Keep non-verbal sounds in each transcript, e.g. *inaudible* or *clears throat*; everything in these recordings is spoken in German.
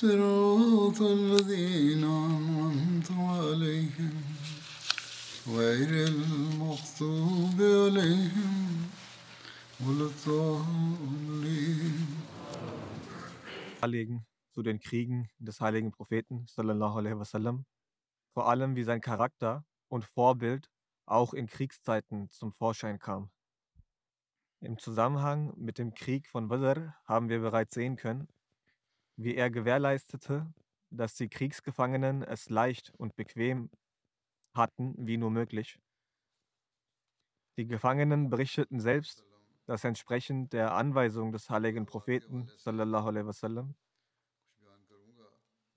صراط الذين أنعمت عليهم غير المغضوب عليهم ولا الضالين darlegen zu den Kriegen des heiligen Propheten, sallallahu alaihi wasallam, vor allem wie sein Charakter und Vorbild auch in Kriegszeiten zum Vorschein kam. Im Zusammenhang mit dem Krieg von Badr haben wir bereits sehen können, wie er gewährleistete, dass die Kriegsgefangenen es leicht und bequem hatten, wie nur möglich. Die Gefangenen berichteten selbst, dass entsprechend der Anweisung des heiligen Propheten wasallam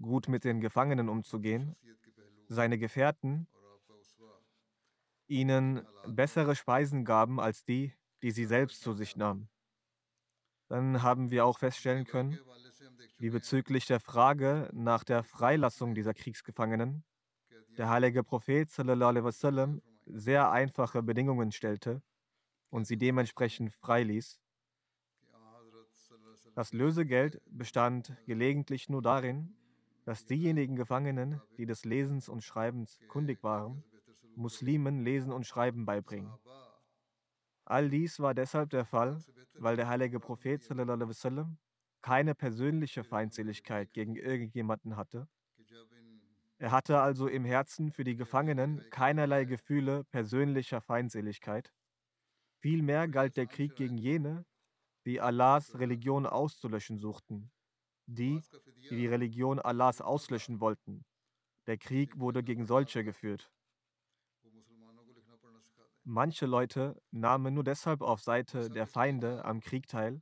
gut mit den Gefangenen umzugehen, seine Gefährten ihnen bessere Speisen gaben als die, die sie selbst zu sich nahmen. Dann haben wir auch feststellen können, wie bezüglich der Frage nach der Freilassung dieser Kriegsgefangenen der heilige Prophet wasallam sehr einfache Bedingungen stellte und sie dementsprechend freiließ. Das Lösegeld bestand gelegentlich nur darin, dass diejenigen Gefangenen, die des Lesens und Schreibens kundig waren, Muslimen Lesen und Schreiben beibringen. All dies war deshalb der Fall, weil der heilige Prophet wasallam keine persönliche Feindseligkeit gegen irgendjemanden hatte. Er hatte also im Herzen für die Gefangenen keinerlei Gefühle persönlicher Feindseligkeit. Vielmehr galt der Krieg gegen jene, die Allahs Religion auszulöschen suchten, die, die die Religion Allahs auslöschen wollten. Der Krieg wurde gegen solche geführt. Manche Leute nahmen nur deshalb auf Seite der Feinde am Krieg teil,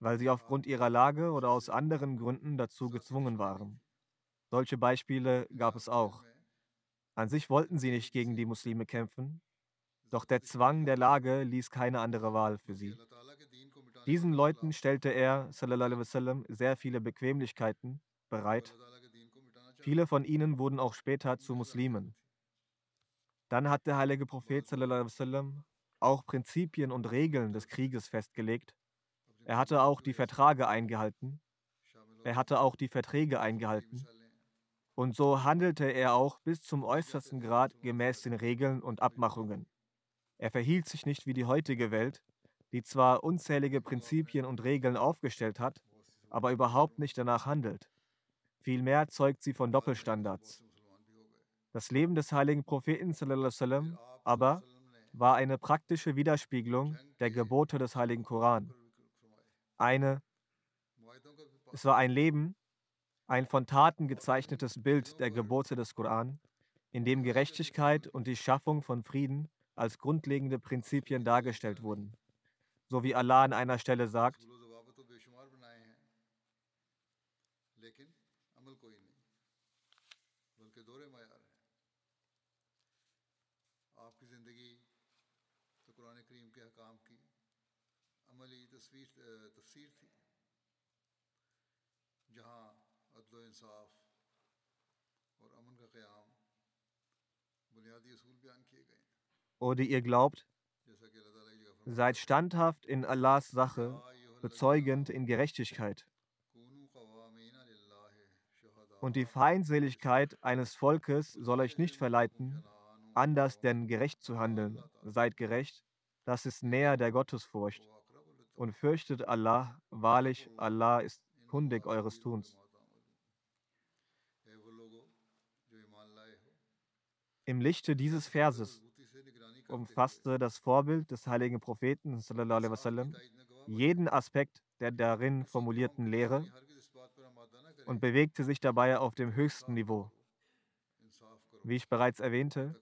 weil sie aufgrund ihrer Lage oder aus anderen Gründen dazu gezwungen waren. Solche Beispiele gab es auch. An sich wollten sie nicht gegen die Muslime kämpfen, doch der Zwang der Lage ließ keine andere Wahl für sie. Diesen Leuten stellte er, wasallam, sehr viele Bequemlichkeiten bereit. Viele von ihnen wurden auch später zu Muslimen. Dann hat der heilige Prophet wasallam auch Prinzipien und Regeln des Krieges festgelegt. Er hatte auch die Verträge eingehalten. Er hatte auch die Verträge eingehalten. Und so handelte er auch bis zum äußersten Grad gemäß den Regeln und Abmachungen. Er verhielt sich nicht wie die heutige Welt, die zwar unzählige Prinzipien und Regeln aufgestellt hat, aber überhaupt nicht danach handelt. Vielmehr zeugt sie von Doppelstandards. Das Leben des heiligen Propheten aber war eine praktische Widerspiegelung der Gebote des heiligen Koran. Eine, es war ein Leben, ein von Taten gezeichnetes Bild der Gebote des Koran, in dem Gerechtigkeit und die Schaffung von Frieden als grundlegende Prinzipien dargestellt wurden. So wie Allah an einer Stelle sagt, Oder ihr glaubt, seid standhaft in Allahs Sache, bezeugend in Gerechtigkeit. Und die Feindseligkeit eines Volkes soll euch nicht verleiten, anders denn gerecht zu handeln. Seid gerecht, das ist näher der Gottesfurcht. Und fürchtet Allah, wahrlich Allah ist kundig eures Tuns. Im Lichte dieses Verses umfasste das Vorbild des heiligen Propheten wasallam, jeden Aspekt der darin formulierten Lehre und bewegte sich dabei auf dem höchsten Niveau. Wie ich bereits erwähnte,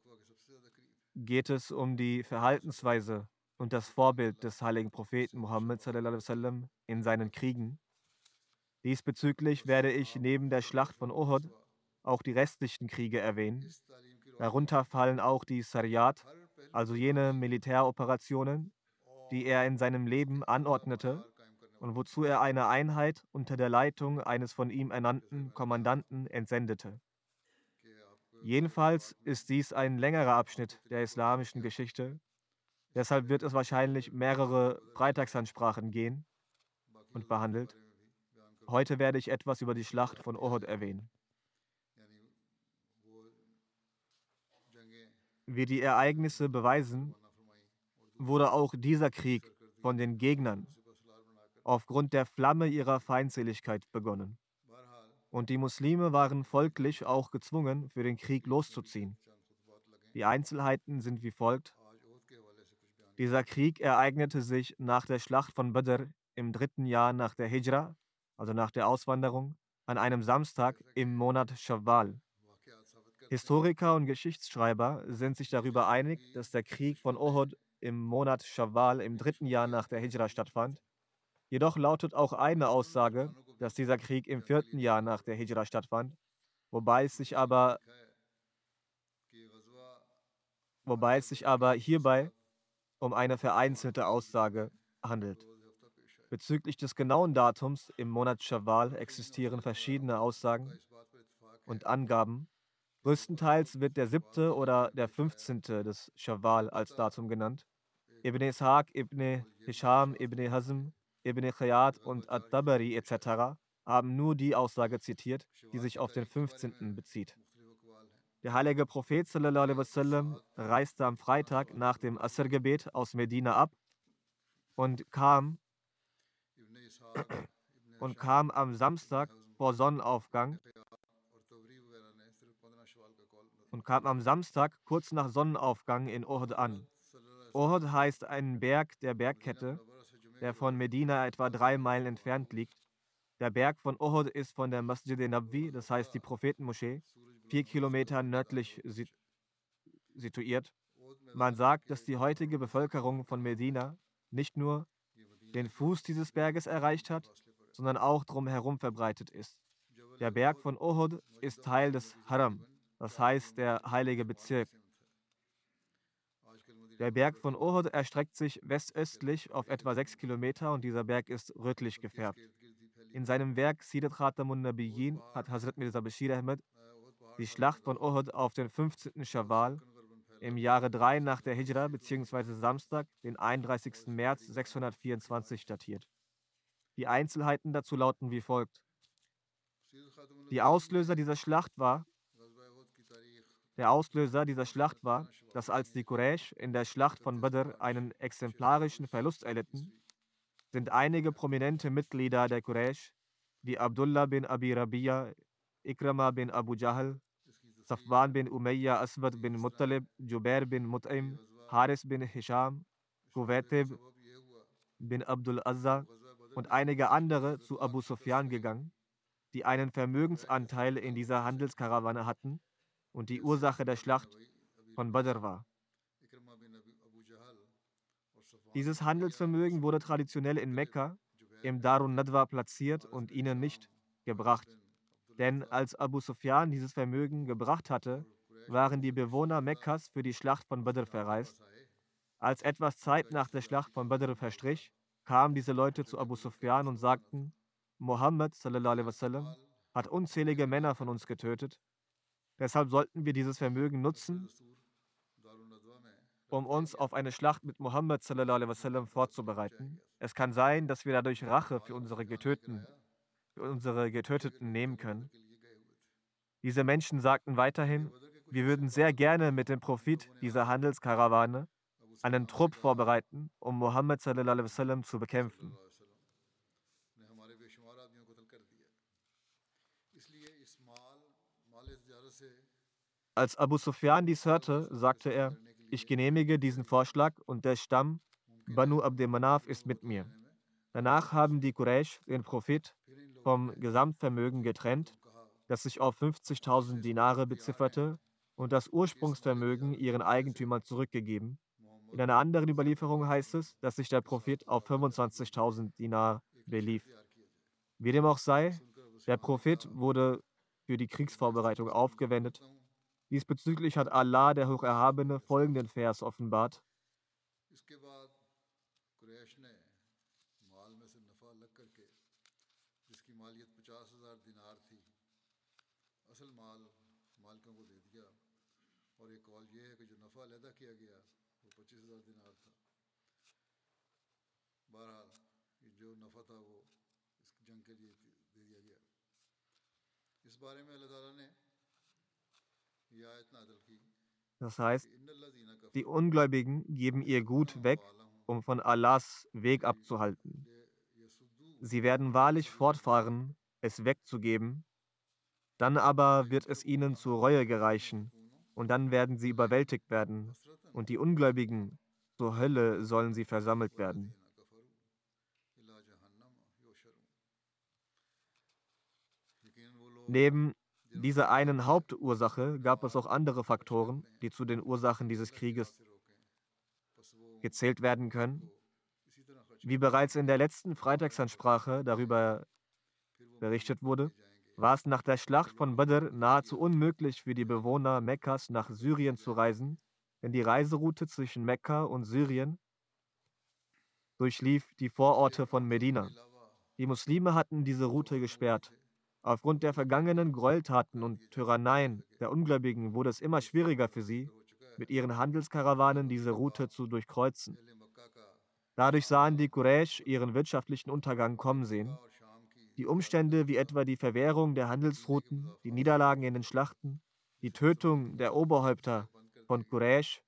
geht es um die Verhaltensweise und das Vorbild des heiligen Propheten Muhammad in seinen Kriegen. Diesbezüglich werde ich neben der Schlacht von Uhud auch die restlichen Kriege erwähnen. Darunter fallen auch die Sariyat, also jene Militäroperationen, die er in seinem Leben anordnete und wozu er eine Einheit unter der Leitung eines von ihm ernannten Kommandanten entsendete. Jedenfalls ist dies ein längerer Abschnitt der islamischen Geschichte. Deshalb wird es wahrscheinlich mehrere Freitagsansprachen gehen und behandelt. Heute werde ich etwas über die Schlacht von Uhud erwähnen. Wie die Ereignisse beweisen, wurde auch dieser Krieg von den Gegnern aufgrund der Flamme ihrer Feindseligkeit begonnen und die Muslime waren folglich auch gezwungen, für den Krieg loszuziehen. Die Einzelheiten sind wie folgt. Dieser Krieg ereignete sich nach der Schlacht von Badr im dritten Jahr nach der Hijra, also nach der Auswanderung, an einem Samstag im Monat Shawwal. Historiker und Geschichtsschreiber sind sich darüber einig, dass der Krieg von Uhud im Monat Shawwal im dritten Jahr nach der Hijra stattfand. Jedoch lautet auch eine Aussage, dass dieser Krieg im vierten Jahr nach der Hijra stattfand, wobei es sich aber, wobei es sich aber hierbei um eine vereinzelte Aussage handelt. Bezüglich des genauen Datums im Monat Shawwal existieren verschiedene Aussagen und Angaben. Größtenteils wird der siebte oder der 15. des Shawwal als Datum genannt. Ibn Ishaq, Ibn Hisham, Ibn Hazm Ibn Khayat und Ad-Dabari etc. haben nur die Aussage zitiert, die sich auf den 15. bezieht. Der heilige Prophet wasallam, reiste am Freitag nach dem Asr-Gebet aus Medina ab und kam, und kam am Samstag vor Sonnenaufgang und kam am Samstag kurz nach Sonnenaufgang in Uhud an. Uhud heißt einen Berg der Bergkette der von Medina etwa drei Meilen entfernt liegt. Der Berg von Uhud ist von der Masjid Nabwi, das heißt die Prophetenmoschee, vier Kilometer nördlich situiert. Man sagt, dass die heutige Bevölkerung von Medina nicht nur den Fuß dieses Berges erreicht hat, sondern auch drumherum verbreitet ist. Der Berg von Uhud ist Teil des Haram, das heißt der heilige Bezirk. Der Berg von Uhud erstreckt sich westöstlich auf etwa sechs Kilometer und dieser Berg ist rötlich gefärbt. In seinem Werk Sidat Khatamun Nabiyyin hat Hazrat Mirza Bashir Ahmed die Schlacht von Uhud auf den 15. Shawwal im Jahre 3 nach der Hijra bzw. Samstag, den 31. März 624 datiert. Die Einzelheiten dazu lauten wie folgt. Die Auslöser dieser Schlacht war, der Auslöser dieser Schlacht war, dass als die Quraysh in der Schlacht von Badr einen exemplarischen Verlust erlitten, sind einige prominente Mitglieder der Quraysh, wie Abdullah bin Abi Rabia, Ikrama bin Abu Jahl, Safwan bin Umayya Aswad bin Muttalib, Jubair bin Mut'im, Haris bin Hisham, Kuwaitib bin Abdul Azza und einige andere zu Abu Sufyan gegangen, die einen Vermögensanteil in dieser Handelskarawane hatten und die Ursache der Schlacht von Badr war. Dieses Handelsvermögen wurde traditionell in Mekka im Darun Nadwa platziert und ihnen nicht gebracht. Denn als Abu Sufyan dieses Vermögen gebracht hatte, waren die Bewohner Mekkas für die Schlacht von Badr verreist. Als etwas Zeit nach der Schlacht von Badr verstrich, kamen diese Leute zu Abu Sufyan und sagten, Mohammed wasallam, hat unzählige Männer von uns getötet Deshalb sollten wir dieses Vermögen nutzen, um uns auf eine Schlacht mit Muhammad wasallam vorzubereiten. Es kann sein, dass wir dadurch Rache für unsere, Getöten, unsere Getöteten nehmen können. Diese Menschen sagten weiterhin, wir würden sehr gerne mit dem Profit dieser Handelskarawane einen Trupp vorbereiten, um Mohammed zu bekämpfen. Als Abu Sufyan dies hörte, sagte er, ich genehmige diesen Vorschlag und der Stamm Banu Abdel Manaf ist mit mir. Danach haben die Quraysh den Prophet vom Gesamtvermögen getrennt, das sich auf 50.000 Dinare bezifferte, und das Ursprungsvermögen ihren Eigentümern zurückgegeben. In einer anderen Überlieferung heißt es, dass sich der Prophet auf 25.000 Dinar belief. Wie dem auch sei, der Prophet wurde für die Kriegsvorbereitung aufgewendet. Diesbezüglich hat Allah, der Hocherhabene, folgenden Vers offenbart. Das heißt, die Ungläubigen geben ihr Gut weg, um von Allahs Weg abzuhalten. Sie werden wahrlich fortfahren, es wegzugeben, dann aber wird es ihnen zur Reue gereichen, und dann werden sie überwältigt werden, und die Ungläubigen zur Hölle sollen sie versammelt werden. Neben dieser einen Hauptursache gab es auch andere Faktoren, die zu den Ursachen dieses Krieges gezählt werden können. Wie bereits in der letzten Freitagsansprache darüber berichtet wurde, war es nach der Schlacht von Badr nahezu unmöglich für die Bewohner Mekkas nach Syrien zu reisen, denn die Reiseroute zwischen Mekka und Syrien durchlief die Vororte von Medina. Die Muslime hatten diese Route gesperrt. Aufgrund der vergangenen Gräueltaten und Tyranneien der Ungläubigen wurde es immer schwieriger für sie, mit ihren Handelskarawanen diese Route zu durchkreuzen. Dadurch sahen die Quraysh ihren wirtschaftlichen Untergang kommen sehen. Die Umstände wie etwa die Verwehrung der Handelsrouten, die Niederlagen in den Schlachten, die Tötung der Oberhäupter von Quraysh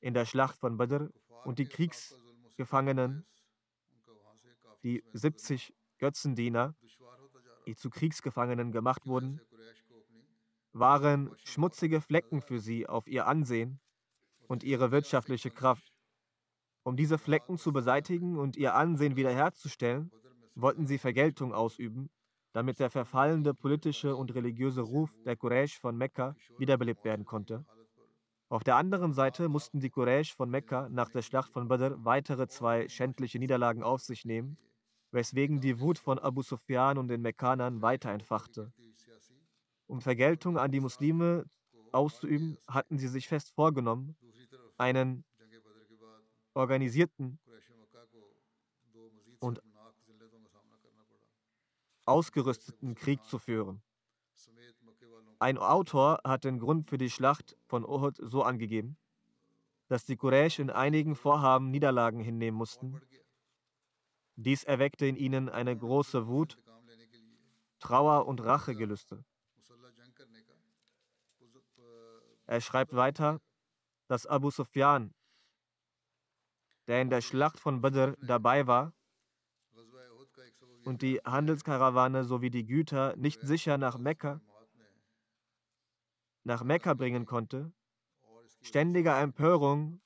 in der Schlacht von Badr und die Kriegsgefangenen, die 70 Götzendiener, die zu Kriegsgefangenen gemacht wurden, waren schmutzige Flecken für sie auf ihr Ansehen und ihre wirtschaftliche Kraft. Um diese Flecken zu beseitigen und ihr Ansehen wiederherzustellen, wollten sie Vergeltung ausüben, damit der verfallende politische und religiöse Ruf der Quraysh von Mekka wiederbelebt werden konnte. Auf der anderen Seite mussten die Quraysh von Mekka nach der Schlacht von Badr weitere zwei schändliche Niederlagen auf sich nehmen weswegen die Wut von Abu Sufyan und den Mekkanern weiter entfachte. Um Vergeltung an die Muslime auszuüben, hatten sie sich fest vorgenommen, einen organisierten und ausgerüsteten Krieg zu führen. Ein Autor hat den Grund für die Schlacht von Uhud so angegeben, dass die Quraysh in einigen Vorhaben Niederlagen hinnehmen mussten, dies erweckte in ihnen eine große Wut, Trauer und Rachegelüste. Er schreibt weiter, dass Abu Sufyan, der in der Schlacht von Badr dabei war und die Handelskarawane sowie die Güter nicht sicher nach Mekka, nach Mekka bringen konnte, ständiger Empörung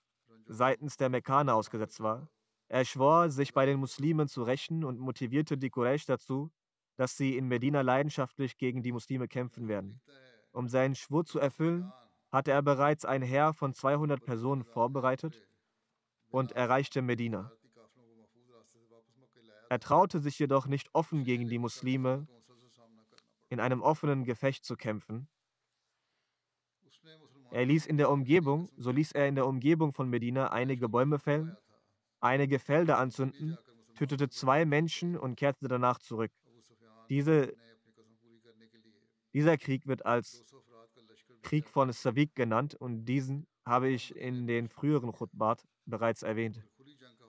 seitens der Mekkaner ausgesetzt war er schwor, sich bei den Muslimen zu rächen und motivierte die Quraysh dazu, dass sie in Medina leidenschaftlich gegen die Muslime kämpfen werden. Um seinen Schwur zu erfüllen, hatte er bereits ein Heer von 200 Personen vorbereitet und erreichte Medina. Er traute sich jedoch nicht offen gegen die Muslime in einem offenen Gefecht zu kämpfen. Er ließ in der Umgebung, so ließ er in der Umgebung von Medina einige Bäume fällen einige Felder anzünden, tötete zwei Menschen und kehrte danach zurück. Diese, dieser Krieg wird als Krieg von Savik genannt und diesen habe ich in den früheren Khutbat bereits erwähnt.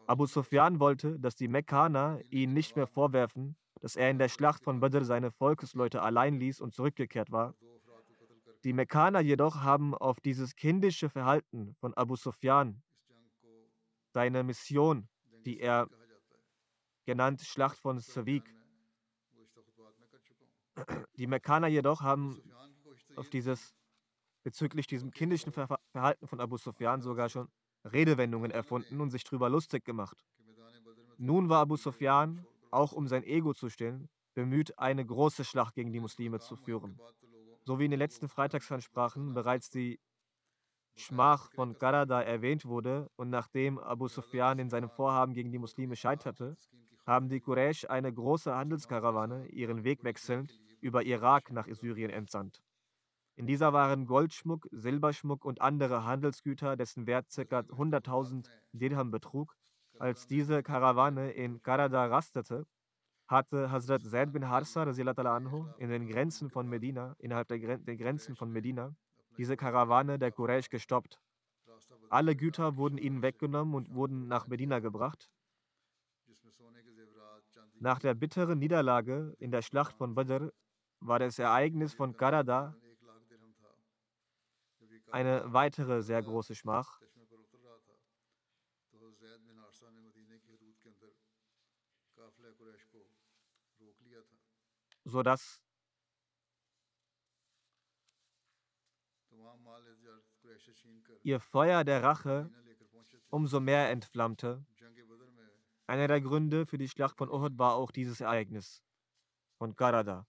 Abu Sufyan wollte, dass die Mekkaner ihn nicht mehr vorwerfen, dass er in der Schlacht von Badr seine Volksleute allein ließ und zurückgekehrt war. Die Mekkaner jedoch haben auf dieses kindische Verhalten von Abu Sufyan seine Mission, die er genannt Schlacht von Savik. Die Mekkaner jedoch haben auf dieses, bezüglich diesem kindischen Ver Verhalten von Abu Sufyan sogar schon Redewendungen erfunden und sich darüber lustig gemacht. Nun war Abu Sufyan, auch um sein Ego zu stillen, bemüht, eine große Schlacht gegen die Muslime zu führen. So wie in den letzten Freitagsansprachen bereits die Schmach von Qarada erwähnt wurde und nachdem Abu Sufyan in seinem Vorhaben gegen die Muslime scheiterte, haben die Quraysh eine große Handelskarawane ihren Weg wechselnd über Irak nach Syrien entsandt. In dieser waren Goldschmuck, Silberschmuck und andere Handelsgüter, dessen Wert ca. 100.000 Dirham betrug. Als diese Karawane in Qarada rastete, hatte Hazrat Zaid bin Harsa anhu, in den Grenzen von Medina, innerhalb der, Gren der Grenzen von Medina, diese Karawane der Quraysh gestoppt. Alle Güter wurden ihnen weggenommen und wurden nach Medina gebracht. Nach der bitteren Niederlage in der Schlacht von Badr war das Ereignis von Qarada eine weitere sehr große Schmach. sodass ihr Feuer der Rache umso mehr entflammte. Einer der Gründe für die Schlacht von Uhud war auch dieses Ereignis von Qarada.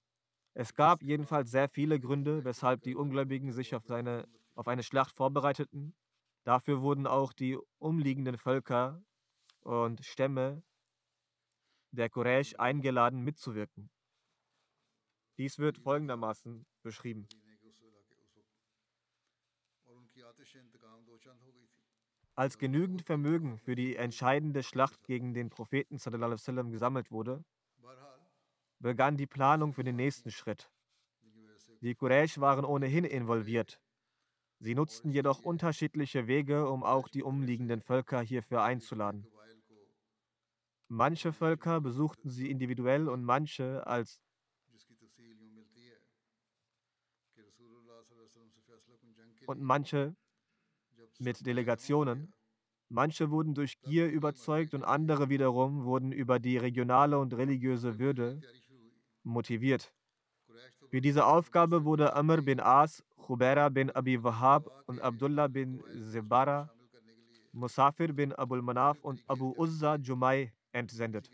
Es gab jedenfalls sehr viele Gründe, weshalb die Ungläubigen sich auf, seine, auf eine Schlacht vorbereiteten. Dafür wurden auch die umliegenden Völker und Stämme der Quraysh eingeladen mitzuwirken. Dies wird folgendermaßen beschrieben. Als genügend Vermögen für die entscheidende Schlacht gegen den Propheten sallam, gesammelt wurde, begann die Planung für den nächsten Schritt. Die Quraysh waren ohnehin involviert. Sie nutzten jedoch unterschiedliche Wege, um auch die umliegenden Völker hierfür einzuladen. Manche Völker besuchten sie individuell und manche als und manche mit Delegationen. Manche wurden durch Gier überzeugt und andere wiederum wurden über die regionale und religiöse Würde motiviert. Für diese Aufgabe wurde Amr bin As, Khubaira bin Abi Wahab und Abdullah bin Zibara, Musafir bin Abul Manaf und Abu Uzza Jumai entsendet.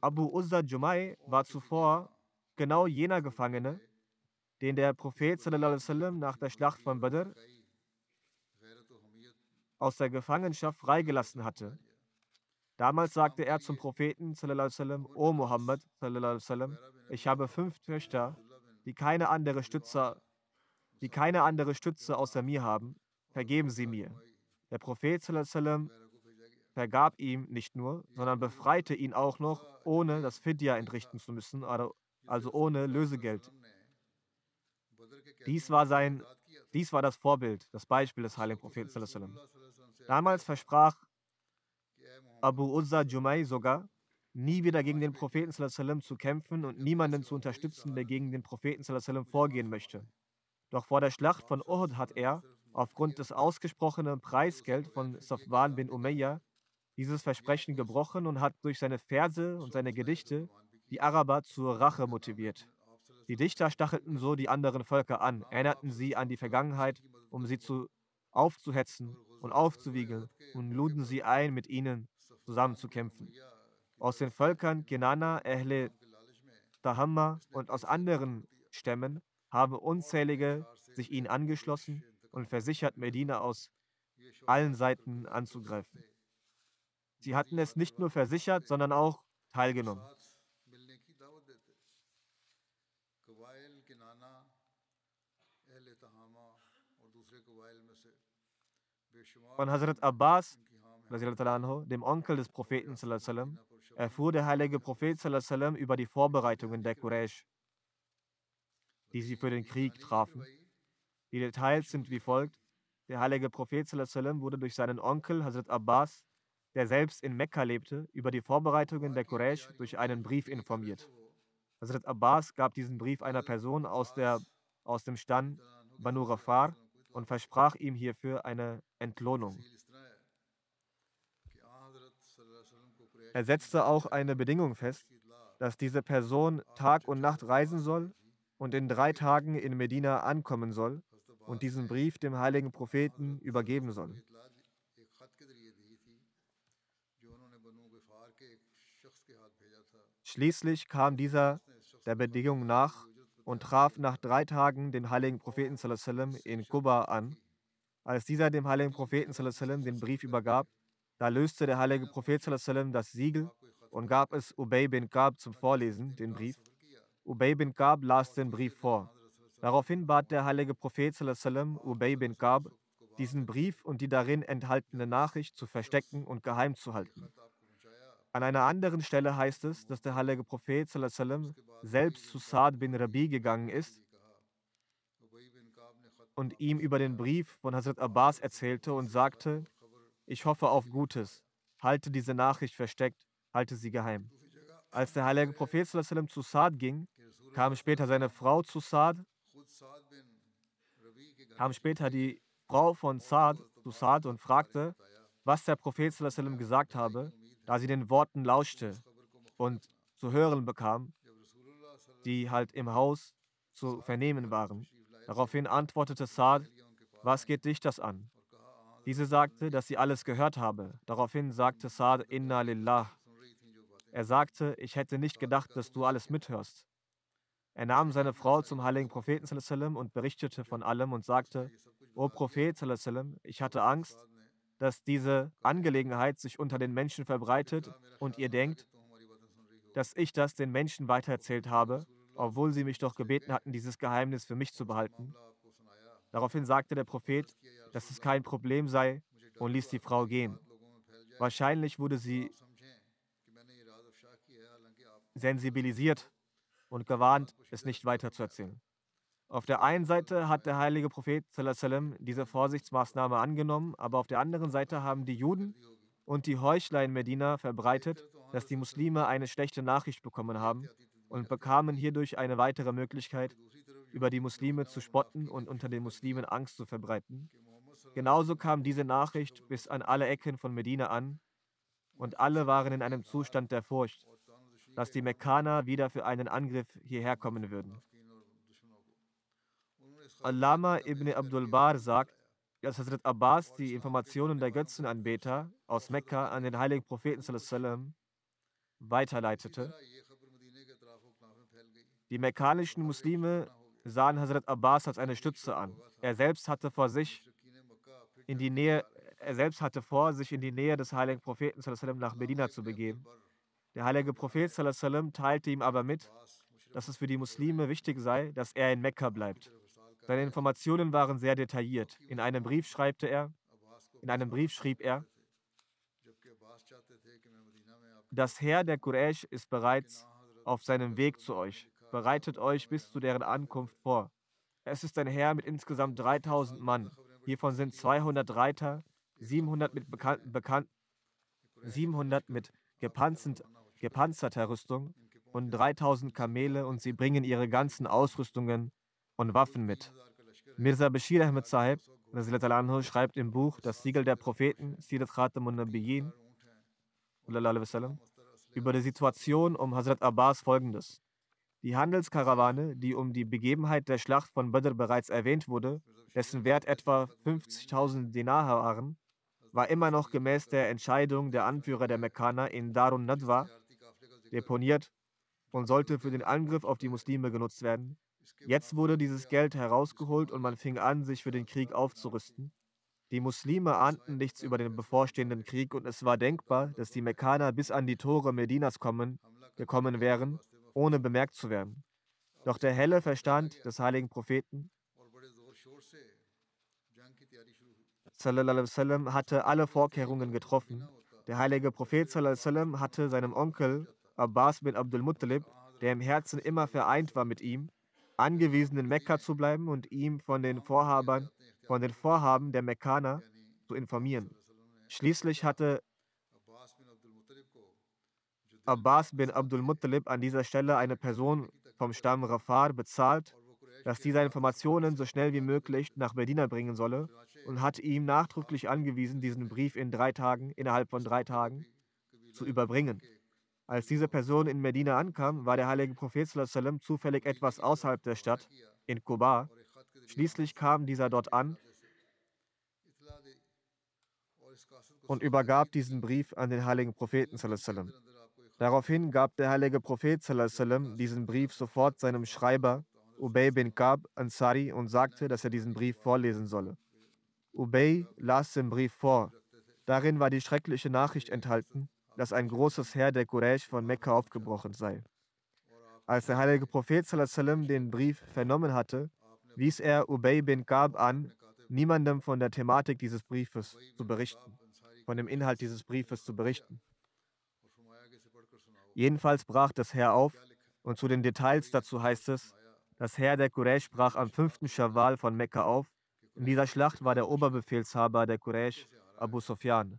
Abu Uzza Jumai war zuvor genau jener Gefangene, den der Prophet sallam, nach der Schlacht von Badr aus der Gefangenschaft freigelassen hatte. Damals sagte er zum Propheten, sallam, O Muhammad, sallam, ich habe fünf Töchter, die keine andere Stütze, die keine andere Stütze außer mir haben. Vergeben Sie mir. Der Prophet sallam, vergab ihm nicht nur, sondern befreite ihn auch noch, ohne das Fidya entrichten zu müssen, also ohne Lösegeld. Dies war, sein, dies war das Vorbild, das Beispiel des heiligen Propheten. Damals versprach Abu Uzza Jumai sogar, nie wieder gegen den Propheten zu kämpfen und niemanden zu unterstützen, der gegen den Propheten vorgehen möchte. Doch vor der Schlacht von Uhud hat er, aufgrund des ausgesprochenen Preisgeld von Safwan bin Umayyah, dieses Versprechen gebrochen und hat durch seine Verse und seine Gedichte die Araber zur Rache motiviert. Die Dichter stachelten so die anderen Völker an, erinnerten sie an die Vergangenheit, um sie zu aufzuhetzen und aufzuwiegeln und luden sie ein, mit ihnen zusammen zu kämpfen. Aus den Völkern Kenana, Ehle, Tahamma und aus anderen Stämmen haben unzählige sich ihnen angeschlossen und versichert, Medina aus allen Seiten anzugreifen. Sie hatten es nicht nur versichert, sondern auch teilgenommen. Von Hazrat Abbas, dem Onkel des Propheten, erfuhr der heilige Prophet über die Vorbereitungen der Quraysh, die sie für den Krieg trafen. Die Details sind wie folgt. Der heilige Prophet wurde durch seinen Onkel Hazrat Abbas, der selbst in Mekka lebte, über die Vorbereitungen der Quraysh durch einen Brief informiert. Hazrat Abbas gab diesen Brief einer Person aus, der, aus dem Stand Banu Rafar und versprach ihm hierfür eine Entlohnung. Er setzte auch eine Bedingung fest, dass diese Person Tag und Nacht reisen soll und in drei Tagen in Medina ankommen soll und diesen Brief dem heiligen Propheten übergeben soll. Schließlich kam dieser der Bedingung nach und traf nach drei Tagen den heiligen Propheten in Kuba an. Als dieser dem heiligen Propheten den Brief übergab, da löste der heilige Prophet das Siegel und gab es Ubay bin Kab zum Vorlesen, den Brief. Ubay bin Kab las den Brief vor. Daraufhin bat der heilige Prophet Ubay bin Kab, diesen Brief und die darin enthaltene Nachricht zu verstecken und geheim zu halten. An einer anderen Stelle heißt es, dass der heilige Prophet selbst zu Saad bin Rabi gegangen ist und ihm über den Brief von Hazrat Abbas erzählte und sagte, ich hoffe auf Gutes, halte diese Nachricht versteckt, halte sie geheim. Als der heilige Prophet zu Saad ging, kam später seine Frau zu Saad, kam später die Frau von Saad zu Saad und fragte, was der Prophet gesagt habe, da sie den Worten lauschte und zu hören bekam, die halt im Haus zu vernehmen waren. Daraufhin antwortete Saad, was geht dich das an? Diese sagte, dass sie alles gehört habe. Daraufhin sagte Saad, Inna lillah. Er sagte, ich hätte nicht gedacht, dass du alles mithörst. Er nahm seine Frau zum heiligen Propheten und berichtete von allem und sagte, O Prophet, ich hatte Angst, dass diese Angelegenheit sich unter den Menschen verbreitet und ihr denkt, dass ich das den Menschen weitererzählt habe, obwohl sie mich doch gebeten hatten, dieses Geheimnis für mich zu behalten. Daraufhin sagte der Prophet, dass es kein Problem sei und ließ die Frau gehen. Wahrscheinlich wurde sie sensibilisiert und gewarnt, es nicht weiterzuerzählen. Auf der einen Seite hat der heilige Prophet diese Vorsichtsmaßnahme angenommen, aber auf der anderen Seite haben die Juden und die Heuchler in Medina verbreitet, dass die Muslime eine schlechte Nachricht bekommen haben und bekamen hierdurch eine weitere Möglichkeit, über die Muslime zu spotten und unter den Muslimen Angst zu verbreiten. Genauso kam diese Nachricht bis an alle Ecken von Medina an und alle waren in einem Zustand der Furcht, dass die Mekkaner wieder für einen Angriff hierher kommen würden. Allama ibn Abdul Bar sagt, dass Hazrat Abbas die Informationen der Götzenanbeter aus Mekka an den heiligen Propheten weiterleitete. Die mekkanischen Muslime sahen Hazrat Abbas als eine Stütze an. Er selbst hatte vor sich in die Nähe, er selbst hatte vor, sich in die Nähe des heiligen Propheten nach Medina zu begeben. Der heilige Prophet teilte ihm aber mit, dass es für die Muslime wichtig sei, dass er in Mekka bleibt. Seine Informationen waren sehr detailliert. In einem Brief schreibt er, in einem Brief schrieb er, das Heer der Quraysh ist bereits auf seinem Weg zu euch. Bereitet euch bis zu deren Ankunft vor. Es ist ein Heer mit insgesamt 3000 Mann. Hiervon sind 200 Reiter, 700 mit, bekan bekan 700 mit gepanzert, gepanzerter Rüstung und 3000 Kamele und sie bringen ihre ganzen Ausrüstungen und Waffen mit. Mirza Bashir Ahmed Sahib schreibt im Buch Das Siegel der Propheten, Sirat Khatamun Nabiyyin, über die Situation um Hazrat Abbas folgendes. Die Handelskarawane, die um die Begebenheit der Schlacht von Badr bereits erwähnt wurde, dessen Wert etwa 50.000 Dinar waren, war immer noch gemäß der Entscheidung der Anführer der Mekkaner in Darun Nadwa deponiert und sollte für den Angriff auf die Muslime genutzt werden. Jetzt wurde dieses Geld herausgeholt und man fing an, sich für den Krieg aufzurüsten. Die Muslime ahnten nichts über den bevorstehenden Krieg und es war denkbar, dass die Mekkaner bis an die Tore Medinas kommen, gekommen wären ohne bemerkt zu werden. Doch der helle Verstand des heiligen Propheten hatte alle Vorkehrungen getroffen. Der heilige Prophet hatte seinem Onkel Abbas bin Abdul Muttalib, der im Herzen immer vereint war mit ihm, angewiesen in Mekka zu bleiben und ihm von den Vorhabern, von den Vorhaben der Mekkaner zu informieren. Schließlich hatte Abbas bin Abdul Muttalib an dieser Stelle eine Person vom Stamm Rafar bezahlt, dass diese Informationen so schnell wie möglich nach Medina bringen solle und hat ihm nachdrücklich angewiesen, diesen Brief in drei Tagen, innerhalb von drei Tagen, zu überbringen. Als diese Person in Medina ankam, war der heilige Prophet sallam, zufällig etwas außerhalb der Stadt, in Kuba. Schließlich kam dieser dort an und übergab diesen Brief an den heiligen Propheten. Daraufhin gab der heilige Prophet diesen Brief sofort seinem Schreiber Ubay bin Kab Ansari und sagte, dass er diesen Brief vorlesen solle. Ubay las den Brief vor. Darin war die schreckliche Nachricht enthalten, dass ein großes Heer der Quraysh von Mekka aufgebrochen sei. Als der heilige Prophet den Brief vernommen hatte, wies er Ubay bin Kab an, niemandem von der Thematik dieses Briefes zu berichten von dem Inhalt dieses Briefes zu berichten. Jedenfalls brach das Heer auf und zu den Details dazu heißt es, das Heer der Quraysh brach am 5. Schawwal von Mekka auf. In dieser Schlacht war der Oberbefehlshaber der Quraysh Abu Sufyan.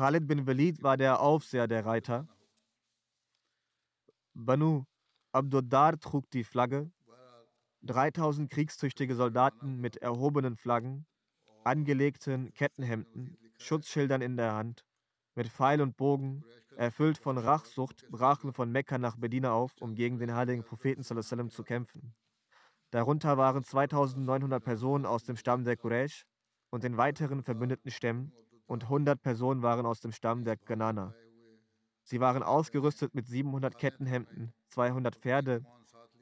Khalid bin Walid war der Aufseher der Reiter. Banu Abduddar trug die Flagge 3000 kriegstüchtige Soldaten mit erhobenen Flaggen, angelegten Kettenhemden, Schutzschildern in der Hand, mit Pfeil und Bogen, erfüllt von Rachsucht, brachen von Mekka nach Medina auf, um gegen den heiligen Propheten sallam, zu kämpfen. Darunter waren 2900 Personen aus dem Stamm der Quraysh und den weiteren verbündeten Stämmen und 100 Personen waren aus dem Stamm der Kanana. Sie waren ausgerüstet mit 700 Kettenhemden, 200 Pferde,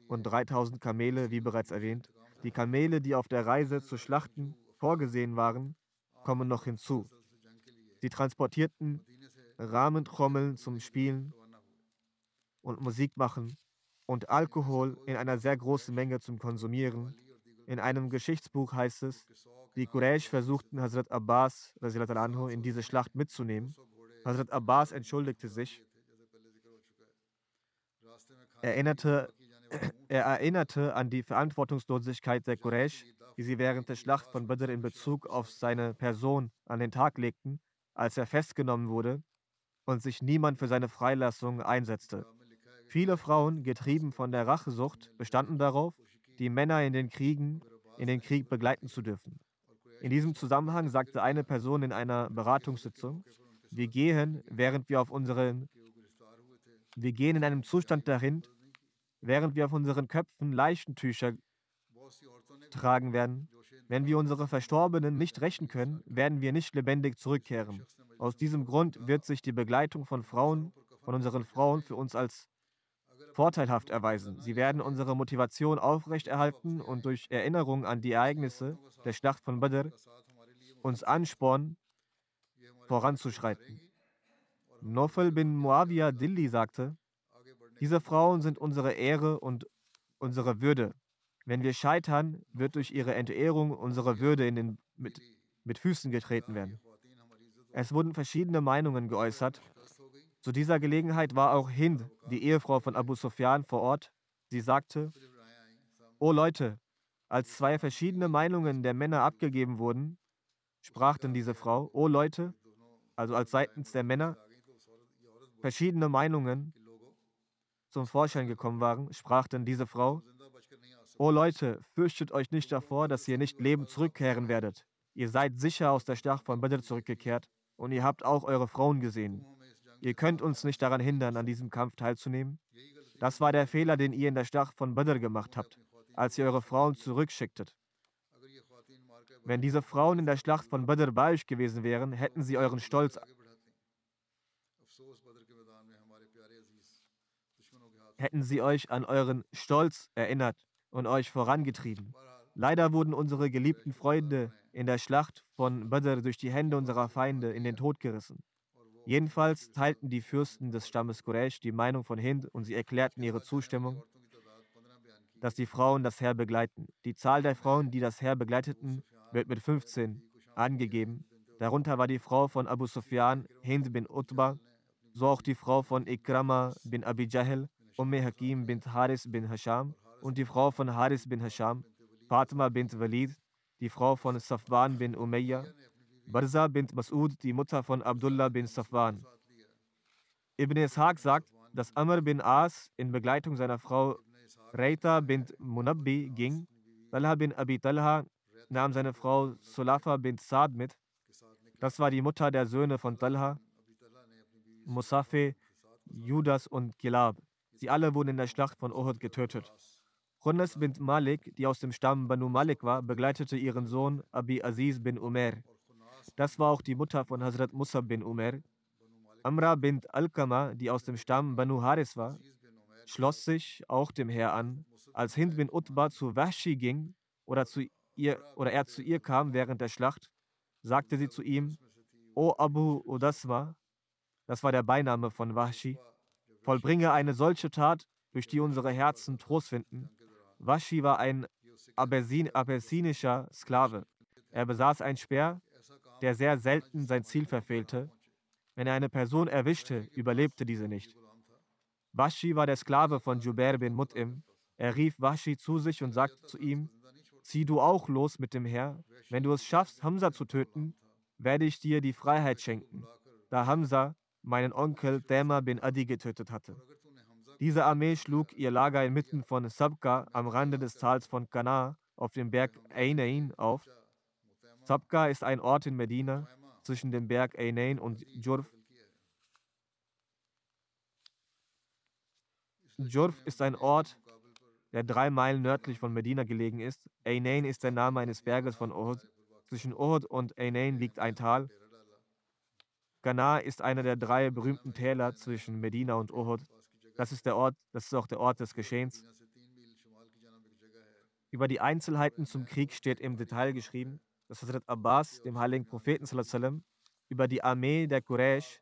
und 3000 Kamele, wie bereits erwähnt. Die Kamele, die auf der Reise zu Schlachten vorgesehen waren, kommen noch hinzu. Sie transportierten Rahmentrommeln zum Spielen und Musik machen und Alkohol in einer sehr großen Menge zum Konsumieren. In einem Geschichtsbuch heißt es, die Quraysh versuchten Hazrat Abbas in diese Schlacht mitzunehmen. Hazrat Abbas entschuldigte sich, erinnerte *clears throat* er erinnerte an die Verantwortungslosigkeit der Quraysh, die sie während der Schlacht von Badr in Bezug auf seine Person an den Tag legten, als er festgenommen wurde und sich niemand für seine Freilassung einsetzte. Viele Frauen, getrieben von der Rachesucht, bestanden darauf, die Männer in den Kriegen, in den Krieg begleiten zu dürfen. In diesem Zusammenhang sagte eine Person in einer Beratungssitzung, wir gehen, während wir auf unseren, wir gehen in einem Zustand dahin, während wir auf unseren Köpfen Leichentücher tragen werden. Wenn wir unsere Verstorbenen nicht rächen können, werden wir nicht lebendig zurückkehren. Aus diesem Grund wird sich die Begleitung von Frauen, von unseren Frauen für uns als vorteilhaft erweisen. Sie werden unsere Motivation aufrechterhalten und durch Erinnerung an die Ereignisse der Schlacht von Badr uns anspornen, voranzuschreiten. Nofel bin Muawiyah Dilli sagte, diese Frauen sind unsere Ehre und unsere Würde. Wenn wir scheitern, wird durch ihre Entehrung unsere Würde in den, mit, mit Füßen getreten werden. Es wurden verschiedene Meinungen geäußert. Zu dieser Gelegenheit war auch Hind, die Ehefrau von Abu Sufyan, vor Ort. Sie sagte, O Leute, als zwei verschiedene Meinungen der Männer abgegeben wurden, sprach dann diese Frau, O Leute, also als seitens der Männer, verschiedene Meinungen zum Vorschein gekommen waren, sprach dann diese Frau, O Leute, fürchtet euch nicht davor, dass ihr nicht lebend zurückkehren werdet. Ihr seid sicher aus der Schlacht von Badr zurückgekehrt und ihr habt auch eure Frauen gesehen. Ihr könnt uns nicht daran hindern, an diesem Kampf teilzunehmen. Das war der Fehler, den ihr in der Schlacht von Badr gemacht habt, als ihr eure Frauen zurückschicktet. Wenn diese Frauen in der Schlacht von Badr bei euch gewesen wären, hätten sie euren Stolz hätten sie euch an euren Stolz erinnert und euch vorangetrieben. Leider wurden unsere geliebten Freunde in der Schlacht von Badr durch die Hände unserer Feinde in den Tod gerissen. Jedenfalls teilten die Fürsten des Stammes Quraysh die Meinung von Hind und sie erklärten ihre Zustimmung, dass die Frauen das Heer begleiten. Die Zahl der Frauen, die das Heer begleiteten, wird mit 15 angegeben. Darunter war die Frau von Abu Sufyan, Hind bin Utbah, so auch die Frau von Ikrama bin Abi Jahl Umm Hakim bint Haris bin Hasham und die Frau von Haris bin Hasham, Fatima bint Walid, die Frau von Safwan bin Umayya, Barza bint Mas'ud, die Mutter von Abdullah bin Safwan. Ibn Ishaq sagt, dass Amr bin As in Begleitung seiner Frau Reita bint Munabbi ging. Talha bin Abi Talha nahm seine Frau Sulafa bint Saad mit. Das war die Mutter der Söhne von Talha, Musafe, Judas und Gilab. Sie alle wurden in der Schlacht von Uhud getötet. Khunas bin Malik, die aus dem Stamm Banu Malik war, begleitete ihren Sohn Abi Aziz bin Umer. Das war auch die Mutter von Hazrat Musa bin Umer. Amra bin Al-Kama, die aus dem Stamm Banu Haris war, schloss sich auch dem Heer an. Als Hind bin Utbah zu Wahshi ging oder, zu ihr, oder er zu ihr kam während der Schlacht, sagte sie zu ihm, O Abu Udasma, das war der Beiname von Wahshi, vollbringe eine solche Tat, durch die unsere Herzen Trost finden. Washi war ein abessinischer Sklave. Er besaß ein Speer, der sehr selten sein Ziel verfehlte. Wenn er eine Person erwischte, überlebte diese nicht. Washi war der Sklave von Jubair bin Mut'im. Er rief Washi zu sich und sagte zu ihm, zieh du auch los mit dem Heer. Wenn du es schaffst, Hamza zu töten, werde ich dir die Freiheit schenken, da Hamza meinen Onkel Dema bin Adi getötet hatte. Diese Armee schlug ihr Lager inmitten von Sabka am Rande des Tals von Kana auf dem Berg Ainain auf. Sabka ist ein Ort in Medina zwischen dem Berg Ainain und Jurf. Jurf ist ein Ort, der drei Meilen nördlich von Medina gelegen ist. Ainain ist der Name eines Berges von Uhud. Zwischen Uhud und Ainain liegt ein Tal. Ghana ist einer der drei berühmten Täler zwischen Medina und Uhud. Das ist der Ort, das ist auch der Ort des Geschehens. Über die Einzelheiten zum Krieg steht im Detail geschrieben, dass Hazrat Abbas dem heiligen Propheten sallam, über die Armee der Quraysh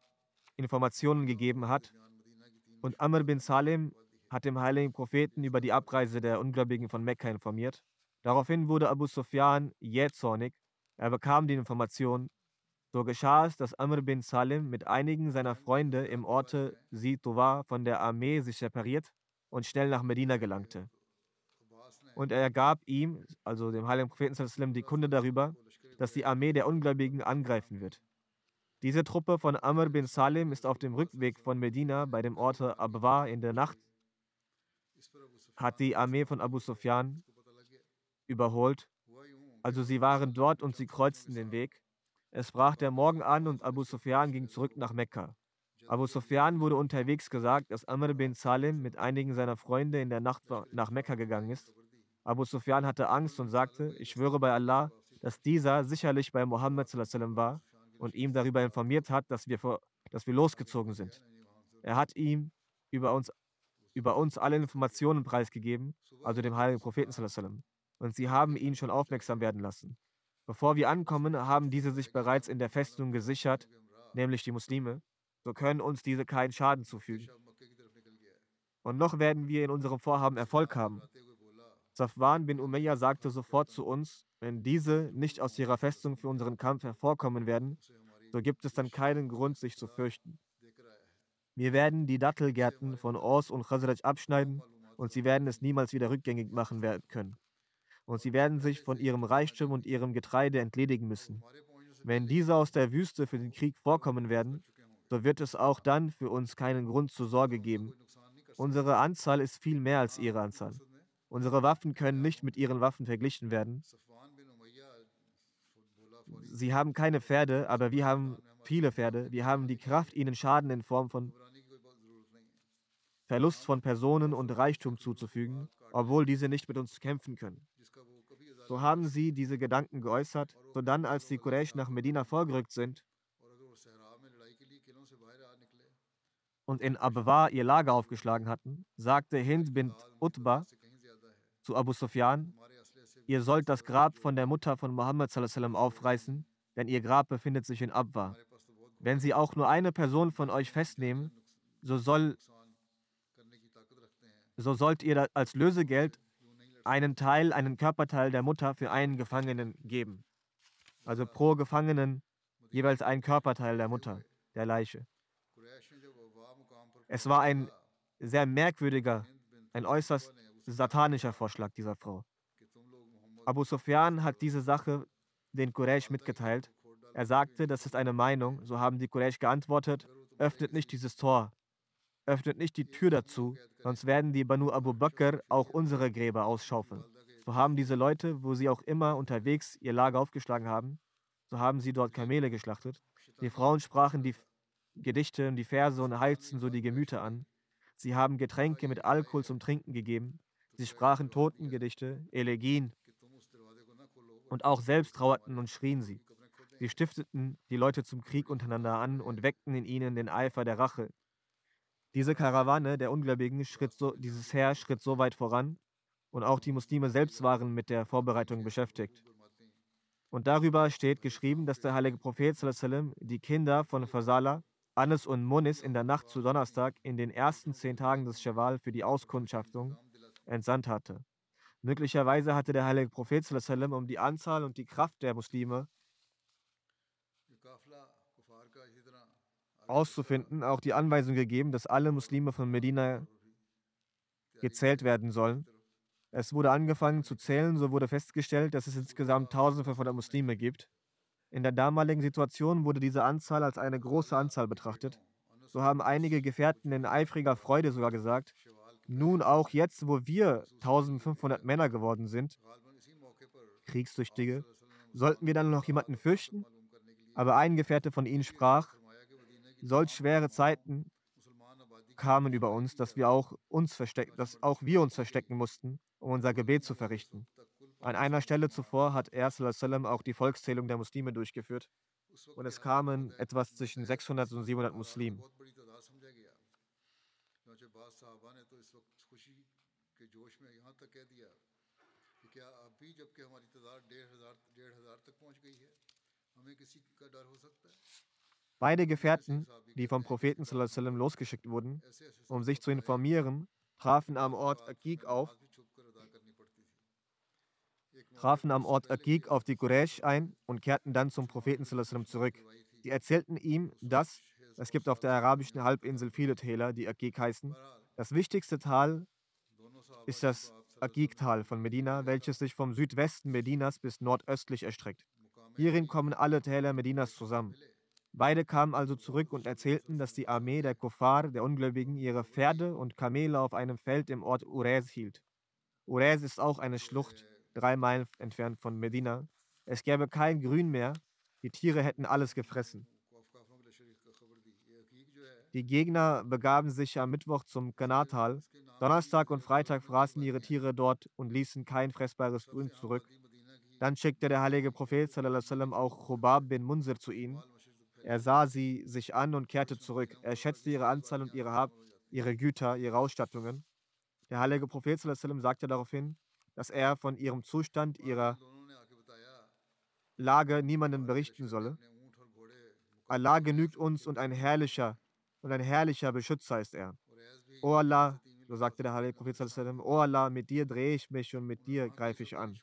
Informationen gegeben hat und Amr bin Salim hat dem heiligen Propheten über die Abreise der Ungläubigen von Mekka informiert. Daraufhin wurde Abu Sufyan jähzornig. Er bekam die Information, so geschah es, dass Amr bin Salim mit einigen seiner Freunde im Orte Situwa von der Armee sich separiert und schnell nach Medina gelangte. Und er gab ihm, also dem heiligen Propheten, die Kunde darüber, dass die Armee der Ungläubigen angreifen wird. Diese Truppe von Amr bin Salim ist auf dem Rückweg von Medina bei dem Orte Abwa in der Nacht, hat die Armee von Abu Sufyan überholt. Also sie waren dort und sie kreuzten den Weg. Es brach der Morgen an und Abu Sufyan ging zurück nach Mekka. Abu Sufyan wurde unterwegs gesagt, dass Amr bin Salim mit einigen seiner Freunde in der Nacht nach Mekka gegangen ist. Abu Sufyan hatte Angst und sagte, ich schwöre bei Allah, dass dieser sicherlich bei Mohammed war und ihm darüber informiert hat, dass wir, vor, dass wir losgezogen sind. Er hat ihm über uns, über uns alle Informationen preisgegeben, also dem heiligen Propheten und sie haben ihn schon aufmerksam werden lassen. Bevor wir ankommen, haben diese sich bereits in der Festung gesichert, nämlich die Muslime. So können uns diese keinen Schaden zufügen. Und noch werden wir in unserem Vorhaben Erfolg haben. Safwan bin Umayyah sagte sofort zu uns, wenn diese nicht aus ihrer Festung für unseren Kampf hervorkommen werden, so gibt es dann keinen Grund, sich zu fürchten. Wir werden die Dattelgärten von Ors und Khazraj abschneiden und sie werden es niemals wieder rückgängig machen können und sie werden sich von ihrem Reichtum und ihrem Getreide entledigen müssen. Wenn diese aus der Wüste für den Krieg vorkommen werden, so wird es auch dann für uns keinen Grund zur Sorge geben. Unsere Anzahl ist viel mehr als ihre Anzahl. Unsere Waffen können nicht mit ihren Waffen verglichen werden. Sie haben keine Pferde, aber wir haben viele Pferde. Wir haben die Kraft, ihnen Schaden in Form von Verlust von Personen und Reichtum zuzufügen, obwohl diese nicht mit uns kämpfen können. So haben sie diese Gedanken geäußert, sodann als die Quraysh nach Medina vorgerückt sind und in Abwa ihr Lager aufgeschlagen hatten, sagte Hind bin Utbah zu Abu Sufyan, ihr sollt das Grab von der Mutter von Muhammad aufreißen, denn ihr Grab befindet sich in Abwa. Wenn sie auch nur eine Person von euch festnehmen, so, soll, so sollt ihr als Lösegeld einen Teil, einen Körperteil der Mutter für einen Gefangenen geben. Also pro Gefangenen jeweils ein Körperteil der Mutter, der Leiche. Es war ein sehr merkwürdiger, ein äußerst satanischer Vorschlag dieser Frau. Abu Sufyan hat diese Sache den Quraysh mitgeteilt. Er sagte, das ist eine Meinung. So haben die Quraysh geantwortet, öffnet nicht dieses Tor, öffnet nicht die Tür dazu, sonst werden die Banu Abu Bakr auch unsere Gräber ausschaufeln. So haben diese Leute, wo sie auch immer unterwegs ihr Lager aufgeschlagen haben, so haben sie dort Kamele geschlachtet. Die Frauen sprachen die Gedichte und die Verse und heizten so die Gemüter an. Sie haben Getränke mit Alkohol zum Trinken gegeben. Sie sprachen Totengedichte, Elegien und auch selbst trauerten und schrien sie. Sie stifteten die Leute zum Krieg untereinander an und weckten in ihnen den Eifer der Rache. Diese Karawane der Ungläubigen schritt so, dieses Heer schritt so weit voran und auch die Muslime selbst waren mit der Vorbereitung beschäftigt. Und darüber steht geschrieben, dass der heilige Prophet die Kinder von Fasala, Anis und Munis in der Nacht zu Donnerstag in den ersten zehn Tagen des Shawwal für die Auskundschaftung entsandt hatte. Möglicherweise hatte der heilige Prophet um die Anzahl und die Kraft der Muslime auszufinden, auch die Anweisung gegeben, dass alle Muslime von Medina gezählt werden sollen. Es wurde angefangen zu zählen, so wurde festgestellt, dass es insgesamt 1500 Muslime gibt. In der damaligen Situation wurde diese Anzahl als eine große Anzahl betrachtet. So haben einige Gefährten in eifriger Freude sogar gesagt, nun auch jetzt, wo wir 1500 Männer geworden sind, Kriegstüchtige, sollten wir dann noch jemanden fürchten? Aber ein Gefährte von ihnen sprach, solch schwere Zeiten kamen über uns, dass wir auch uns verstecken, dass auch wir uns verstecken mussten, um unser Gebet zu verrichten. An einer Stelle zuvor hat er auch die Volkszählung der Muslime durchgeführt und es kamen etwas zwischen 600 und 700 Muslimen. Beide Gefährten, die vom Propheten sallam, losgeschickt wurden, um sich zu informieren, trafen am Ort Akik auf, trafen am Ort Akik auf die Quraysh ein und kehrten dann zum Propheten sallam, zurück. Sie erzählten ihm, dass es gibt auf der arabischen Halbinsel viele Täler, die Akik heißen. Das wichtigste Tal ist das Akik-Tal von Medina, welches sich vom Südwesten Medinas bis nordöstlich erstreckt. Hierin kommen alle Täler Medinas zusammen. Beide kamen also zurück und erzählten, dass die Armee der Kuffar, der Ungläubigen, ihre Pferde und Kamele auf einem Feld im Ort Urez hielt. Urez ist auch eine Schlucht, drei Meilen entfernt von Medina. Es gäbe kein Grün mehr, die Tiere hätten alles gefressen. Die Gegner begaben sich am Mittwoch zum Kanatal. Donnerstag und Freitag fraßen ihre Tiere dort und ließen kein fressbares Grün zurück. Dann schickte der heilige Prophet sallam, auch Chubab bin Munzir zu ihnen. Er sah sie sich an und kehrte zurück. Er schätzte ihre Anzahl und ihre Hab, ihre Güter, ihre Ausstattungen. Der heilige Prophet sallam, sagte daraufhin, dass er von ihrem Zustand, ihrer Lage niemanden berichten solle. Allah genügt uns und ein herrlicher und ein herrlicher Beschützer ist er. O Allah, so sagte der heilige Prophet O Allah, mit dir drehe ich mich und mit dir greife ich an.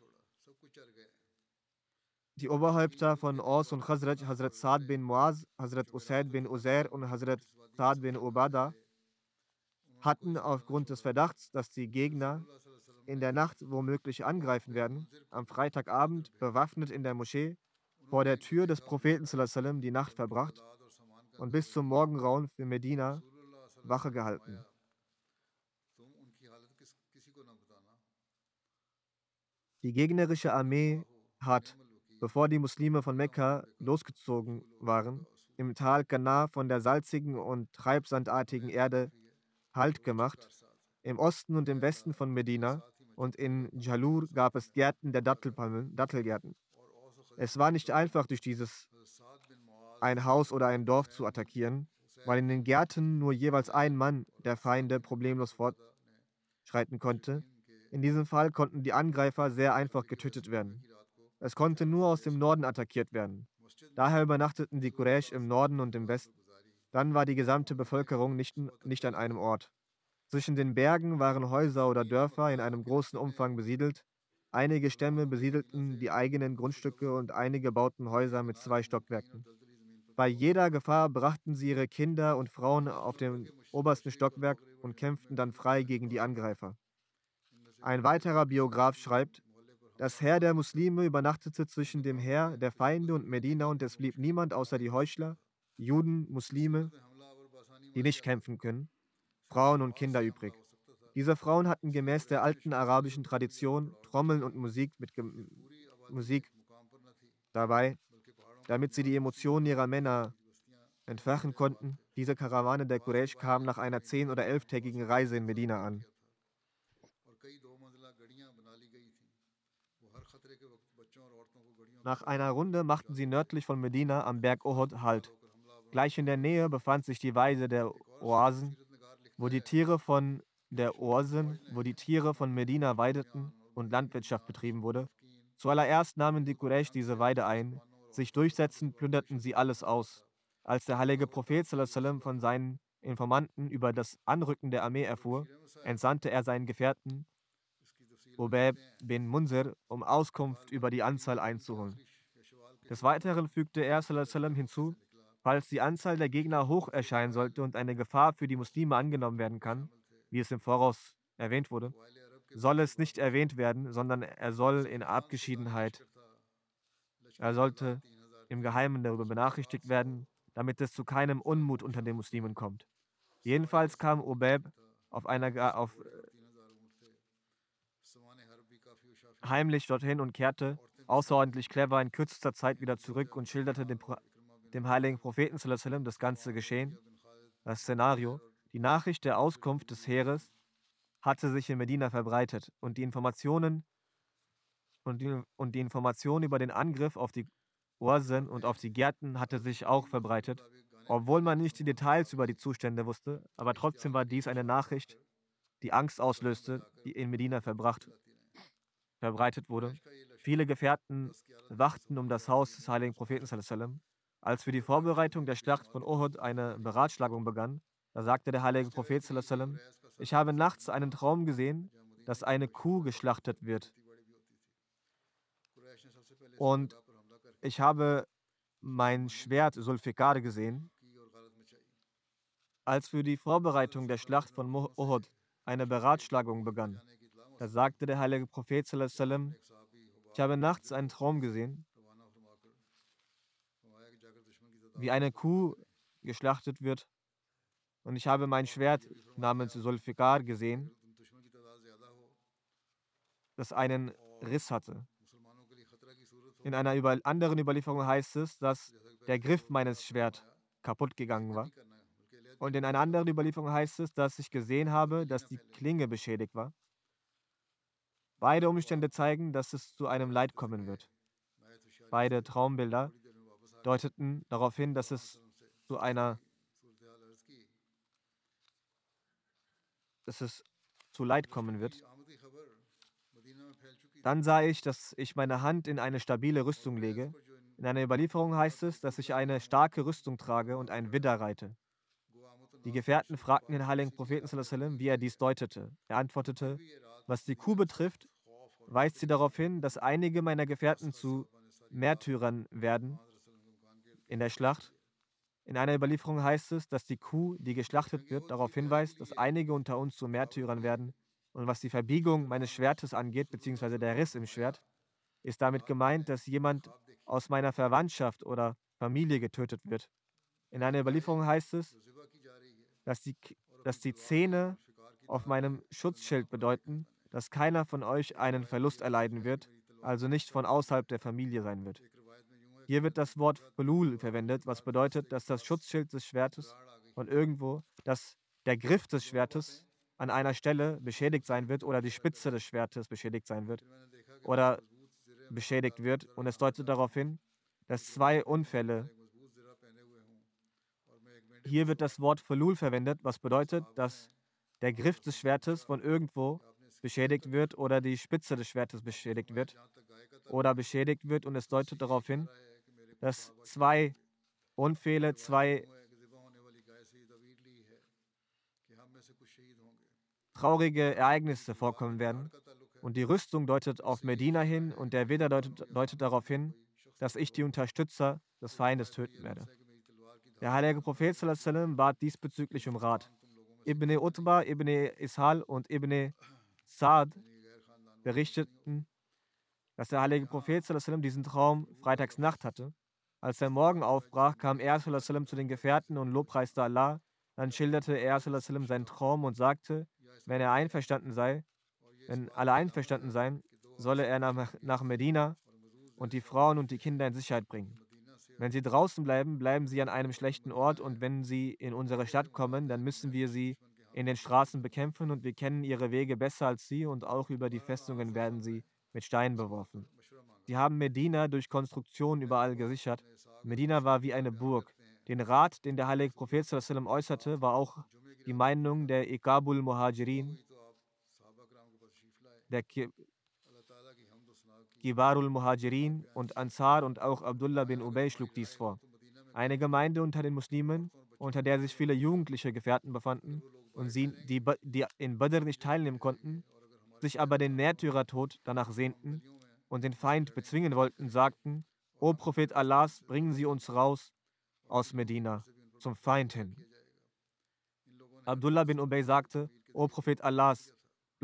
Die Oberhäupter von Aus und Khazraj, Hazrat Saad bin Muaz, Hazrat Usaid bin Uzair und Hazrat Saad bin Ubada, hatten aufgrund des Verdachts, dass die Gegner in der Nacht womöglich angreifen werden, am Freitagabend bewaffnet. in der Moschee vor der Tür des Propheten die Nacht verbracht und bis zum Morgengrauen für Medina Wache gehalten. Die gegnerische Armee hat bevor die Muslime von Mekka losgezogen waren, im Tal Kana von der salzigen und treibsandartigen Erde Halt gemacht. Im Osten und im Westen von Medina und in Jalur gab es Gärten der Dattelpalmen, Dattelgärten. Es war nicht einfach, durch dieses ein Haus oder ein Dorf zu attackieren, weil in den Gärten nur jeweils ein Mann der Feinde problemlos fortschreiten konnte. In diesem Fall konnten die Angreifer sehr einfach getötet werden. Es konnte nur aus dem Norden attackiert werden. Daher übernachteten die Quraysh im Norden und im Westen. Dann war die gesamte Bevölkerung nicht, nicht an einem Ort. Zwischen den Bergen waren Häuser oder Dörfer in einem großen Umfang besiedelt. Einige Stämme besiedelten die eigenen Grundstücke und einige bauten Häuser mit zwei Stockwerken. Bei jeder Gefahr brachten sie ihre Kinder und Frauen auf den obersten Stockwerk und kämpften dann frei gegen die Angreifer. Ein weiterer Biograf schreibt, das Heer der Muslime übernachtete zwischen dem Heer der Feinde und Medina und es blieb niemand außer die Heuchler, Juden, Muslime, die nicht kämpfen können, Frauen und Kinder übrig. Diese Frauen hatten gemäß der alten arabischen Tradition Trommeln und Musik mit Ge Musik dabei. Damit sie die Emotionen ihrer Männer entfachen konnten. Diese Karawane der Quraysh kam nach einer zehn- oder elftägigen Reise in Medina an. Nach einer Runde machten sie nördlich von Medina am Berg Uhud Halt. Gleich in der Nähe befand sich die Weide der Oasen, wo die Tiere von der Oasen, wo die Tiere von Medina weideten und Landwirtschaft betrieben wurde. Zuallererst nahmen die Quraysh diese Weide ein. Sich durchsetzend plünderten sie alles aus. Als der heilige Prophet von seinen Informanten über das Anrücken der Armee erfuhr, entsandte er seinen Gefährten Ubeb bin Munzir, um Auskunft über die Anzahl einzuholen. Des Weiteren fügte er hinzu, falls die Anzahl der Gegner hoch erscheinen sollte und eine Gefahr für die Muslime angenommen werden kann, wie es im Voraus erwähnt wurde, soll es nicht erwähnt werden, sondern er soll in Abgeschiedenheit, er sollte im Geheimen darüber benachrichtigt werden, damit es zu keinem Unmut unter den Muslimen kommt. Jedenfalls kam Ubeb auf einer, auf, heimlich dorthin und kehrte außerordentlich clever in kürzester Zeit wieder zurück und schilderte dem, dem heiligen Propheten das ganze Geschehen, das Szenario. Die Nachricht der Auskunft des Heeres hatte sich in Medina verbreitet und die Informationen und die, und die Information über den Angriff auf die Ursen und auf die Gärten hatte sich auch verbreitet, obwohl man nicht die Details über die Zustände wusste, aber trotzdem war dies eine Nachricht, die Angst auslöste, die in Medina verbracht, verbreitet wurde. Viele Gefährten wachten um das Haus des heiligen Propheten. Als für die Vorbereitung der Schlacht von Uhud eine Beratschlagung begann, da sagte der heilige Prophet, ich habe nachts einen Traum gesehen, dass eine Kuh geschlachtet wird. Und ich habe mein Schwert Sulfikar gesehen. Als für die Vorbereitung der Schlacht von Uhud eine Beratschlagung begann, da sagte der heilige Prophet, ich habe nachts einen Traum gesehen, wie eine Kuh geschlachtet wird. Und ich habe mein Schwert namens Sulfikar gesehen, das einen Riss hatte. In einer über anderen Überlieferung heißt es, dass der Griff meines Schwerts kaputt gegangen war. Und in einer anderen Überlieferung heißt es, dass ich gesehen habe, dass die Klinge beschädigt war. Beide Umstände zeigen, dass es zu einem Leid kommen wird. Beide Traumbilder deuteten darauf hin, dass es zu einer dass es zu Leid kommen wird. Dann sah ich, dass ich meine Hand in eine stabile Rüstung lege. In einer Überlieferung heißt es, dass ich eine starke Rüstung trage und ein Widder reite. Die Gefährten fragten den heiligen Propheten, wie er dies deutete. Er antwortete, was die Kuh betrifft, weist sie darauf hin, dass einige meiner Gefährten zu Märtyrern werden in der Schlacht. In einer Überlieferung heißt es, dass die Kuh, die geschlachtet wird, darauf hinweist, dass einige unter uns zu Märtyrern werden und was die Verbiegung meines Schwertes angeht, beziehungsweise der Riss im Schwert, ist damit gemeint, dass jemand aus meiner Verwandtschaft oder Familie getötet wird. In einer Überlieferung heißt es, dass die, dass die Zähne auf meinem Schutzschild bedeuten, dass keiner von euch einen Verlust erleiden wird, also nicht von außerhalb der Familie sein wird. Hier wird das Wort Belul verwendet, was bedeutet, dass das Schutzschild des Schwertes von irgendwo, dass der Griff des Schwertes an einer Stelle beschädigt sein wird oder die Spitze des Schwertes beschädigt sein wird oder beschädigt wird. Und es deutet darauf hin, dass zwei Unfälle, hier wird das Wort Verlul verwendet, was bedeutet, dass der Griff des Schwertes von irgendwo beschädigt wird oder die Spitze des Schwertes beschädigt wird oder beschädigt wird. Und es deutet darauf hin, dass zwei Unfälle, zwei traurige Ereignisse vorkommen werden. Und die Rüstung deutet auf Medina hin und der Widder deutet, deutet darauf hin, dass ich die Unterstützer des Feindes töten werde. Der heilige Prophet sallam, bat diesbezüglich um Rat. Ibn Utba, Ibn Ishal und Ibn Saad berichteten, dass der heilige Prophet sallam, diesen Traum freitags Nacht hatte. Als der Morgen aufbrach, kam er sallam, zu den Gefährten und lobpreiste Allah. Dann schilderte er sallam, seinen Traum und sagte, wenn er einverstanden sei, wenn alle einverstanden seien, solle er nach, nach Medina und die Frauen und die Kinder in Sicherheit bringen. Wenn sie draußen bleiben, bleiben sie an einem schlechten Ort und wenn sie in unsere Stadt kommen, dann müssen wir sie in den Straßen bekämpfen und wir kennen ihre Wege besser als sie und auch über die Festungen werden sie mit Steinen beworfen. Sie haben Medina durch Konstruktion überall gesichert. Medina war wie eine Burg. Den Rat, den der heilige Prophet äußerte, war auch die Meinung der Ikabul Muhajirin, der Kibarul Muhajirin und Ansar und auch Abdullah bin Ubay schlug dies vor. Eine Gemeinde unter den Muslimen, unter der sich viele jugendliche Gefährten befanden und sie, die, die in Badr nicht teilnehmen konnten, sich aber den Märtyrertod danach sehnten und den Feind bezwingen wollten, sagten, O Prophet Allahs, bringen Sie uns raus aus Medina zum Feind hin. Abdullah bin Ubay sagte, O Prophet Allahs,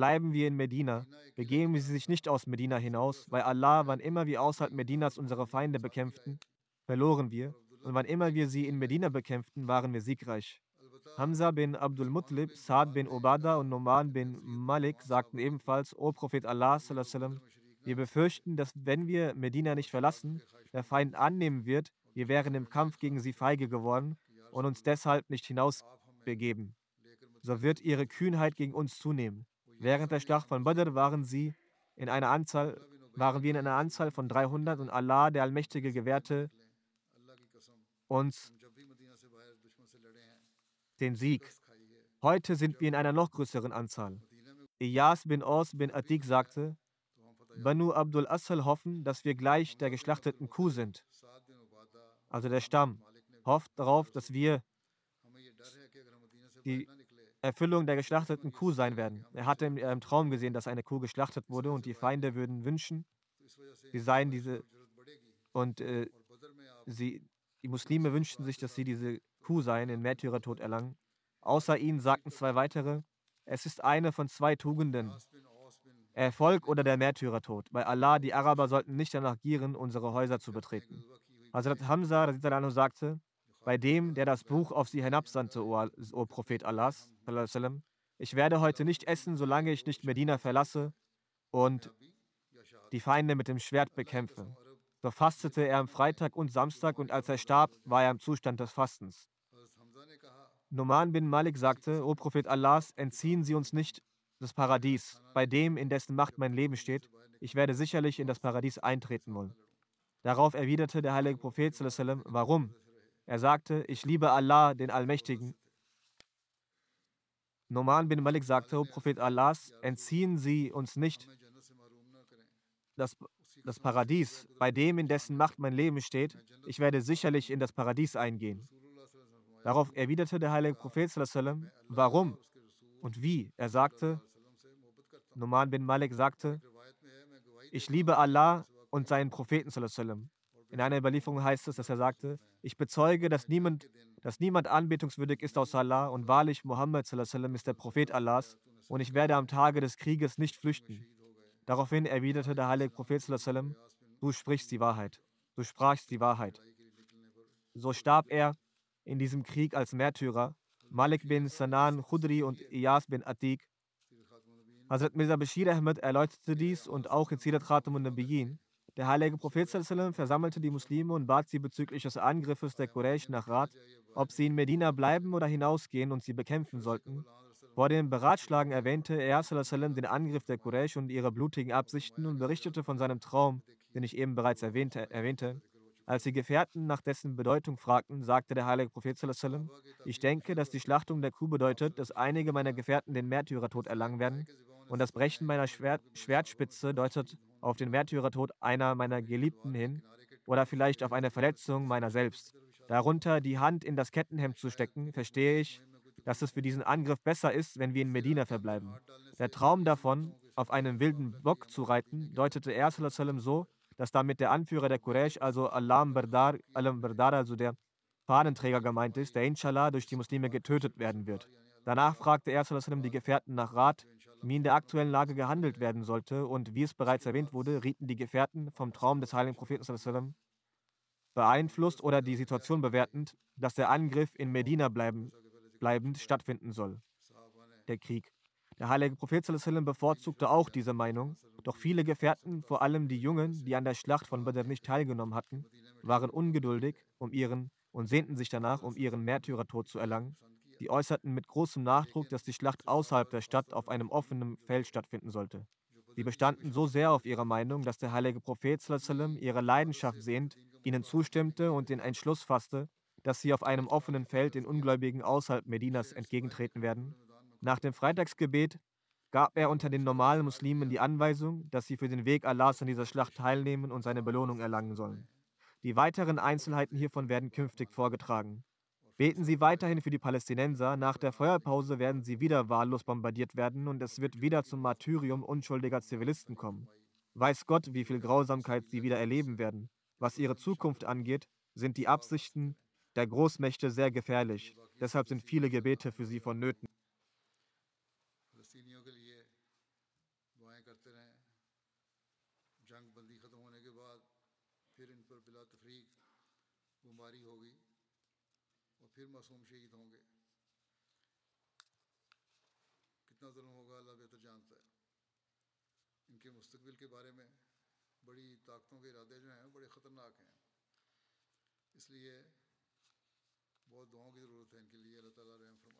Bleiben wir in Medina, begeben Sie sich nicht aus Medina hinaus, weil Allah, wann immer wir außerhalb Medinas unsere Feinde bekämpften, verloren wir, und wann immer wir sie in Medina bekämpften, waren wir siegreich. Hamza bin Abdul Muttalib, Saad bin Ubada und Noman bin Malik sagten ebenfalls, O Prophet Allah, wir befürchten, dass wenn wir Medina nicht verlassen, der Feind annehmen wird, wir wären im Kampf gegen sie feige geworden und uns deshalb nicht hinausbegeben. So wird ihre Kühnheit gegen uns zunehmen. Während der Schlacht von Badr waren sie in einer Anzahl, waren wir in einer Anzahl von 300 und Allah, der Allmächtige, gewährte uns den Sieg. Heute sind wir in einer noch größeren Anzahl. Iyas bin Os bin Atik sagte, Banu Abdul Asal hoffen, dass wir gleich der geschlachteten Kuh sind. Also der Stamm hofft darauf, dass wir die Erfüllung der geschlachteten Kuh sein werden. Er hatte im, im Traum gesehen, dass eine Kuh geschlachtet wurde und die Feinde würden wünschen, sie seien diese und äh, sie, die Muslime wünschten sich, dass sie diese Kuh seien, den Märtyrertod erlangen. Außer ihnen sagten zwei weitere, es ist eine von zwei Tugenden, Erfolg oder der Märtyrertod. Bei Allah, die Araber sollten nicht danach gieren, unsere Häuser zu betreten. Hazrat Hamza sagte, bei dem, der das Buch auf sie hinabsandte, o, o Prophet Allahs. Ich werde heute nicht essen, solange ich nicht Medina verlasse und die Feinde mit dem Schwert bekämpfe. So fastete er am Freitag und Samstag und als er starb, war er im Zustand des Fastens. Numan bin Malik sagte, O Prophet Allahs, entziehen Sie uns nicht das Paradies, bei dem, in dessen Macht mein Leben steht. Ich werde sicherlich in das Paradies eintreten wollen. Darauf erwiderte der heilige Prophet, warum? Er sagte, ich liebe Allah, den Allmächtigen. Noman bin Malik sagte, O Prophet Allahs, entziehen Sie uns nicht das, das Paradies, bei dem, in dessen Macht mein Leben steht. Ich werde sicherlich in das Paradies eingehen. Darauf erwiderte der heilige Prophet, warum und wie? Er sagte, Noman bin Malik sagte, ich liebe Allah und seinen Propheten. In einer Überlieferung heißt es, dass er sagte, ich bezeuge, dass niemand, dass niemand anbetungswürdig ist außer Allah und wahrlich Muhammad ist der Prophet Allahs und ich werde am Tage des Krieges nicht flüchten. Daraufhin erwiderte der heilige Prophet du sprichst die Wahrheit. Du sprachst die Wahrheit. So starb er in diesem Krieg als Märtyrer. Malik bin Sanan Khudri und Iyas bin Atik. Hazrat Mirza Bashir Ahmed erläuterte dies und auch in Sirat Khatam und Nabiyin. Der heilige Prophet versammelte die Muslime und bat sie bezüglich des Angriffes der Quraysh nach Rat, ob sie in Medina bleiben oder hinausgehen und sie bekämpfen sollten. Vor dem Beratschlagen erwähnte er den Angriff der Quraysh und ihre blutigen Absichten und berichtete von seinem Traum, den ich eben bereits erwähnte. Als die Gefährten nach dessen Bedeutung fragten, sagte der heilige Prophet ich denke, dass die Schlachtung der Kuh bedeutet, dass einige meiner Gefährten den Märtyrertod erlangen werden und das Brechen meiner Schwert Schwertspitze deutet auf den Märtyrertod einer meiner Geliebten hin oder vielleicht auf eine Verletzung meiner selbst. Darunter die Hand in das Kettenhemd zu stecken, verstehe ich, dass es für diesen Angriff besser ist, wenn wir in Medina verbleiben. Der Traum davon, auf einem wilden Bock zu reiten, deutete er so, dass damit der Anführer der Quraysh, also Alam Bardar, Alam Bardar, also der Fahnenträger gemeint ist, der inshallah durch die Muslime getötet werden wird. Danach fragte er die Gefährten nach Rat, wie in der aktuellen Lage gehandelt werden sollte. Und wie es bereits erwähnt wurde, rieten die Gefährten vom Traum des heiligen Propheten beeinflusst oder die Situation bewertend, dass der Angriff in Medina bleiben, bleibend stattfinden soll. Der Krieg. Der heilige Prophet bevorzugte auch diese Meinung, doch viele Gefährten, vor allem die Jungen, die an der Schlacht von Badr nicht teilgenommen hatten, waren ungeduldig um ihren und sehnten sich danach, um ihren Märtyrertod zu erlangen. Die äußerten mit großem Nachdruck, dass die Schlacht außerhalb der Stadt auf einem offenen Feld stattfinden sollte. Sie bestanden so sehr auf ihrer Meinung, dass der heilige Prophet ihre Leidenschaft sehend ihnen zustimmte und den Entschluss fasste, dass sie auf einem offenen Feld den Ungläubigen außerhalb Medinas entgegentreten werden. Nach dem Freitagsgebet gab er unter den normalen Muslimen die Anweisung, dass sie für den Weg Allahs an dieser Schlacht teilnehmen und seine Belohnung erlangen sollen. Die weiteren Einzelheiten hiervon werden künftig vorgetragen. Beten Sie weiterhin für die Palästinenser. Nach der Feuerpause werden sie wieder wahllos bombardiert werden und es wird wieder zum Martyrium unschuldiger Zivilisten kommen. Weiß Gott, wie viel Grausamkeit sie wieder erleben werden. Was ihre Zukunft angeht, sind die Absichten der Großmächte sehr gefährlich. Deshalb sind viele Gebete für sie vonnöten. फिर मासूम शहीद होंगे پھر معصوم شہید ہوں گے۔ کتنا ظلم ہوگا اللہ بہتر جانتا ہے۔ ان کے مستقبل کے بارے میں بڑی طاقتوں کے ارادے جو ہیں بڑے خطرناک ہیں۔ اس لیے بہت دعاؤں کی ضرورت ہے ان کے لیے۔ اللہ تعالیٰ رحم فرمائے۔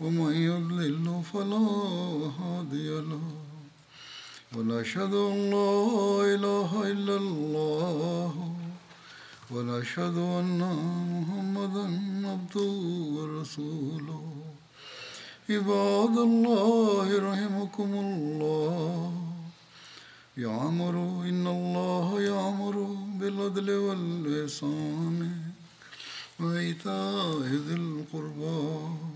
ومن يضلل فلا هادي له. ونشهد أن لا إله إلا الله. ونشهد أن محمدا عبده ورسوله. عباد الله رحمكم الله. يعمر إن الله يعمر بالعدل والإحسان. وإيتاء ذي القربى.